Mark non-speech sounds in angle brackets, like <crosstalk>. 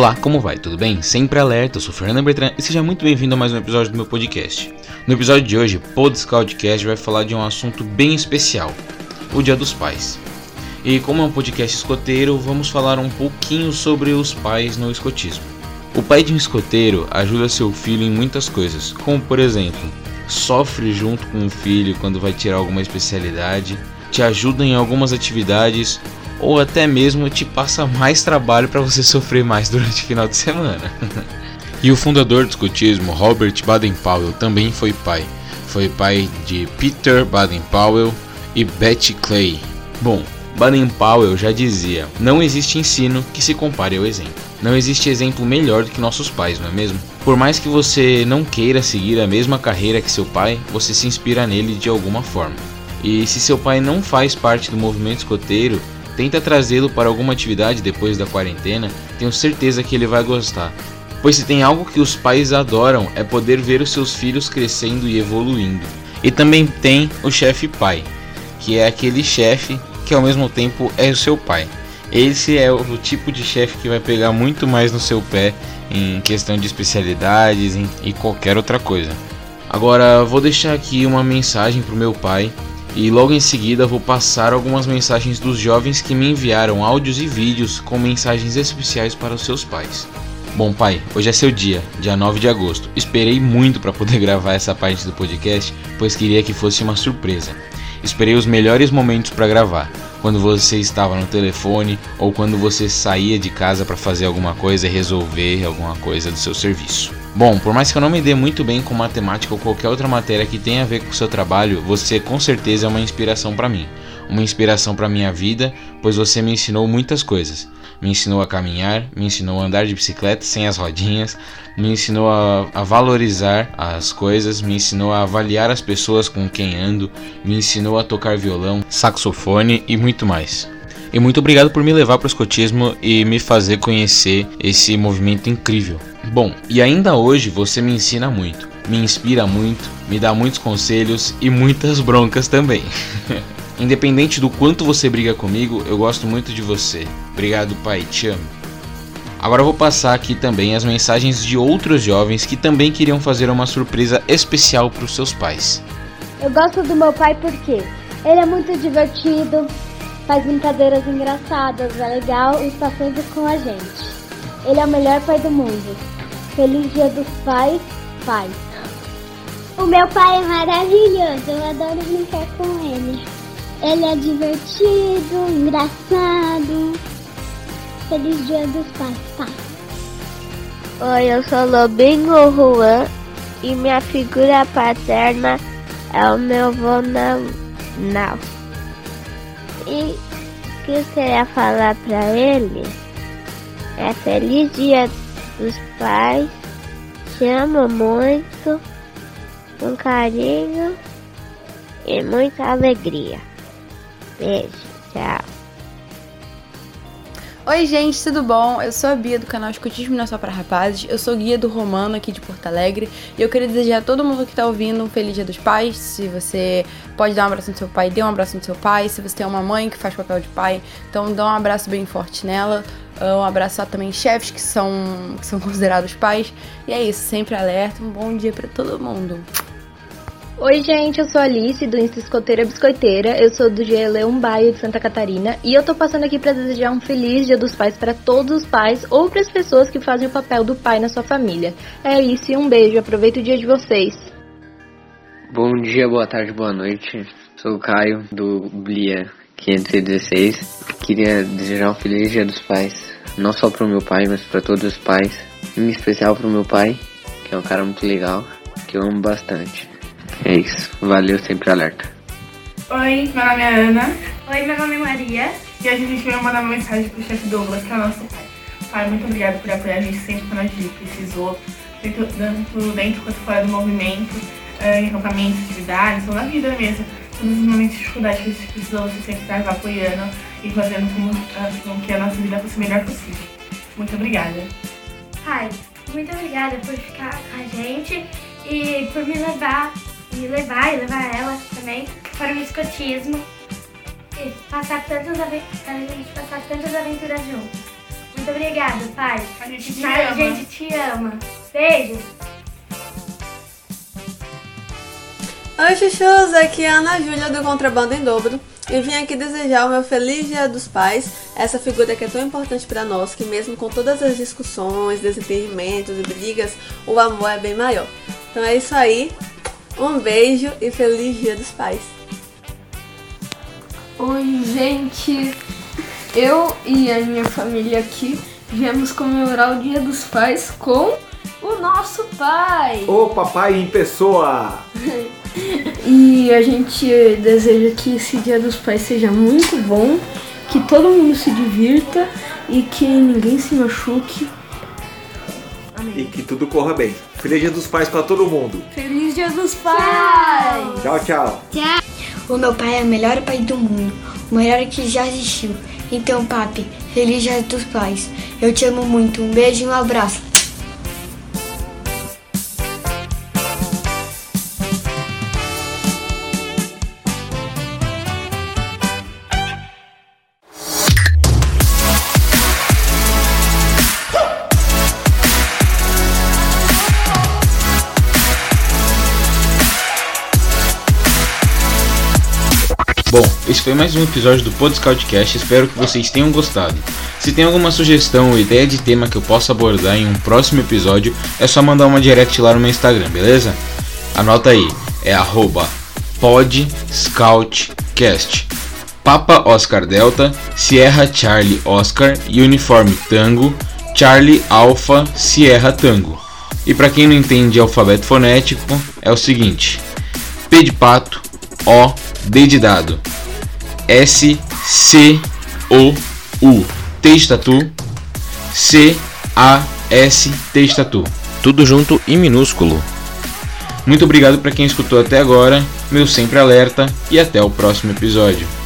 Olá, como vai? Tudo bem? Sempre alerta, eu sou Fernando Bertrand e seja muito bem-vindo a mais um episódio do meu podcast. No episódio de hoje, o Pod Scoutcast vai falar de um assunto bem especial, o Dia dos Pais. E como é um podcast escoteiro, vamos falar um pouquinho sobre os pais no escotismo. O pai de um escoteiro ajuda seu filho em muitas coisas, como por exemplo, sofre junto com o filho quando vai tirar alguma especialidade, te ajuda em algumas atividades ou até mesmo te passa mais trabalho para você sofrer mais durante o final de semana. <laughs> e o fundador do escotismo, Robert Baden-Powell, também foi pai. Foi pai de Peter Baden-Powell e Betty Clay. Bom, Baden-Powell já dizia: não existe ensino que se compare ao exemplo. Não existe exemplo melhor do que nossos pais, não é mesmo? Por mais que você não queira seguir a mesma carreira que seu pai, você se inspira nele de alguma forma. E se seu pai não faz parte do movimento escoteiro, tenta trazê-lo para alguma atividade depois da quarentena, tenho certeza que ele vai gostar. Pois se tem algo que os pais adoram é poder ver os seus filhos crescendo e evoluindo. E também tem o chefe pai, que é aquele chefe que ao mesmo tempo é o seu pai. Esse é o tipo de chefe que vai pegar muito mais no seu pé em questão de especialidades e qualquer outra coisa. Agora vou deixar aqui uma mensagem para o meu pai e logo em seguida vou passar algumas mensagens dos jovens que me enviaram áudios e vídeos com mensagens especiais para os seus pais. Bom, pai, hoje é seu dia, dia 9 de agosto. Esperei muito para poder <laughs> gravar essa parte do podcast, pois queria que fosse uma surpresa. Esperei os melhores momentos para gravar, quando você estava no telefone ou quando você saía de casa para fazer alguma coisa e resolver alguma coisa do seu serviço. Bom, por mais que eu não me dê muito bem com matemática ou qualquer outra matéria que tenha a ver com o seu trabalho, você com certeza é uma inspiração para mim. Uma inspiração para minha vida, pois você me ensinou muitas coisas. Me ensinou a caminhar, me ensinou a andar de bicicleta sem as rodinhas, me ensinou a, a valorizar as coisas, me ensinou a avaliar as pessoas com quem ando, me ensinou a tocar violão, saxofone e muito mais. E muito obrigado por me levar para o escotismo e me fazer conhecer esse movimento incrível. Bom, e ainda hoje você me ensina muito, me inspira muito, me dá muitos conselhos e muitas broncas também. <laughs> Independente do quanto você briga comigo, eu gosto muito de você. Obrigado, pai, te amo. Agora vou passar aqui também as mensagens de outros jovens que também queriam fazer uma surpresa especial para os seus pais. Eu gosto do meu pai porque ele é muito divertido, faz brincadeiras engraçadas, é legal e está sempre com a gente. Ele é o melhor pai do mundo. Feliz Dia dos Pais, pai. O meu pai é maravilhoso, eu adoro brincar com ele. Ele é divertido, engraçado. Feliz Dia dos Pais, pai. Oi, eu sou Lobinho Juan e minha figura paterna é o meu avô Nau. E o que eu queria falar para ele é Feliz Dia dos pais. Te amo muito, com carinho e muita alegria. Beijo, tchau. Oi, gente, tudo bom? Eu sou a Bia do canal Escutismo Não é Só Para Rapazes. Eu sou guia do Romano aqui de Porto Alegre. E eu queria desejar a todo mundo que tá ouvindo um feliz Dia dos Pais. Se você pode dar um abraço no seu pai, dê um abraço no seu pai. Se você tem uma mãe que faz papel de pai, então dá um abraço bem forte nela. Um abraço também chefes que são, que são <laughs> considerados pais. E é isso, sempre alerta. Um bom dia para todo mundo. Oi, gente, eu sou a Alice do Insta Escoteira Biscoiteira. Eu sou do Leão Baio de Santa Catarina e eu tô passando aqui para desejar um feliz Dia dos Pais para todos os pais ou para as pessoas que fazem o papel do pai na sua família. É isso e um beijo. Aproveita o dia de vocês. Bom dia, boa tarde, boa noite. Sou o Caio do Blia 516. Queria desejar um feliz Dia dos Pais, não só pro meu pai, mas para todos os pais, em especial pro meu pai, que é um cara muito legal, que eu amo bastante. É isso. Valeu, sempre alerta. Oi, meu nome é Ana. Oi, meu nome é Maria. E a gente veio mandar uma mensagem pro chefe Douglas, que é o nosso pai. Pai, muito obrigado por apoiar a gente sempre quando a gente precisou, tanto dentro quanto fora do movimento, em acampamentos, atividades, ou na vida mesmo. Todos os momentos de dificuldade que a gente precisou, você sempre estava apoiando e fazendo com, que a nossa vida fosse o melhor possível. Muito obrigada. Pai, muito obrigada por ficar com a gente e por me levar me levar e levar ela também para o escotismo e passar tantas a gente passar tantas aventuras juntos. Muito obrigada, pai. A gente te A ama. gente te ama. Beijo. Oi, chuchus! Aqui é a Ana Júlia do Contrabando em Dobro e vim aqui desejar o meu feliz Dia dos Pais, essa figura que é tão importante para nós, que mesmo com todas as discussões, desentendimentos e brigas, o amor é bem maior. Então é isso aí, um beijo e feliz Dia dos Pais! Oi, gente. Eu e a minha família aqui viemos comemorar o Dia dos Pais com o nosso pai. O papai em pessoa! <laughs> E a gente deseja que esse Dia dos Pais seja muito bom, que todo mundo se divirta e que ninguém se machuque. E que tudo corra bem. Feliz Dia dos Pais para todo mundo. Feliz Dia dos Pais! Tchau, tchau. O meu pai é o melhor pai do mundo, o melhor que já existiu. Então, papi, feliz dia dos pais. Eu te amo muito. Um beijo e um abraço. Bom, esse foi mais um episódio do Pod Scoutcast, espero que vocês tenham gostado. Se tem alguma sugestão ou ideia de tema que eu possa abordar em um próximo episódio, é só mandar uma direct lá no meu Instagram, beleza? Anota aí, é arroba podscoutcast. Papa Oscar Delta, Sierra Charlie Oscar, Uniforme Tango, Charlie Alpha Sierra Tango. E para quem não entende alfabeto fonético, é o seguinte: P de pato, O, D de dado, S, C, O, U, T de tatu, C, A, S, T de tatu. Tudo junto e minúsculo. Muito obrigado para quem escutou até agora, meu sempre alerta e até o próximo episódio.